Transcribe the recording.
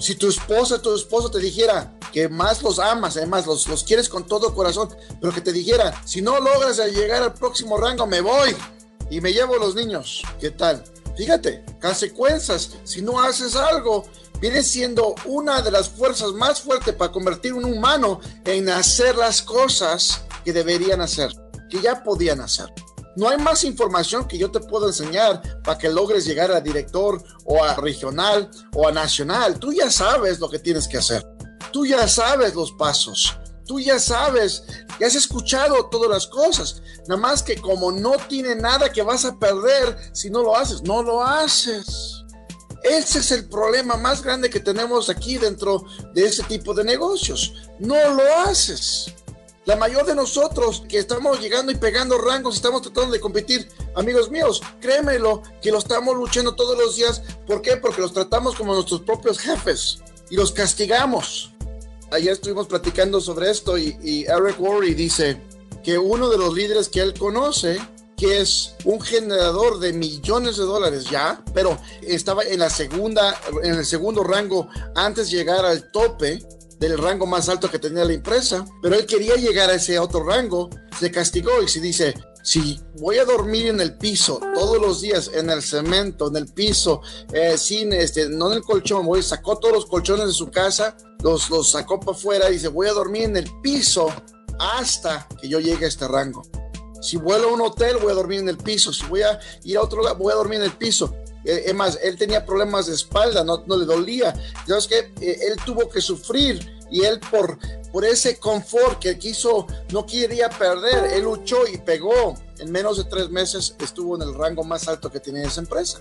Si tu esposa, tu esposo te dijera que más los amas, además los, los quieres con todo corazón, pero que te dijera, si no logras llegar al próximo rango, me voy y me llevo los niños. ¿Qué tal? Fíjate, consecuencias, si no haces algo, viene siendo una de las fuerzas más fuertes para convertir un humano en hacer las cosas que deberían hacer, que ya podían hacer. No hay más información que yo te puedo enseñar para que logres llegar a director o a regional o a nacional. Tú ya sabes lo que tienes que hacer. Tú ya sabes los pasos. Tú ya sabes, ya has escuchado todas las cosas. Nada más que como no tiene nada que vas a perder si no lo haces, no lo haces. Ese es el problema más grande que tenemos aquí dentro de ese tipo de negocios. No lo haces. La mayor de nosotros que estamos llegando y pegando rangos, estamos tratando de competir, amigos míos, créemelo, que lo estamos luchando todos los días. ¿Por qué? Porque los tratamos como nuestros propios jefes y los castigamos. Ayer estuvimos platicando sobre esto y, Eric Worre dice que uno de los líderes que él conoce, que es un generador de millones de dólares ya, pero estaba en la segunda, en el segundo rango antes de llegar al tope, del rango más alto que tenía la empresa, pero él quería llegar a ese otro rango, se castigó y se dice, si voy a dormir en el piso todos los días, en el cemento, en el piso, eh, sin este, no en el colchón, voy, sacó todos los colchones de su casa, los, los sacó para afuera y dice, voy a dormir en el piso hasta que yo llegue a este rango. Si vuelo a un hotel, voy a dormir en el piso. Si voy a ir a otro lugar, voy a dormir en el piso. Eh, es más, él tenía problemas de espalda, no, no le dolía. Entonces, que eh, él tuvo que sufrir y él por, por ese confort que quiso, no quería perder, él luchó y pegó. En menos de tres meses estuvo en el rango más alto que tenía esa empresa.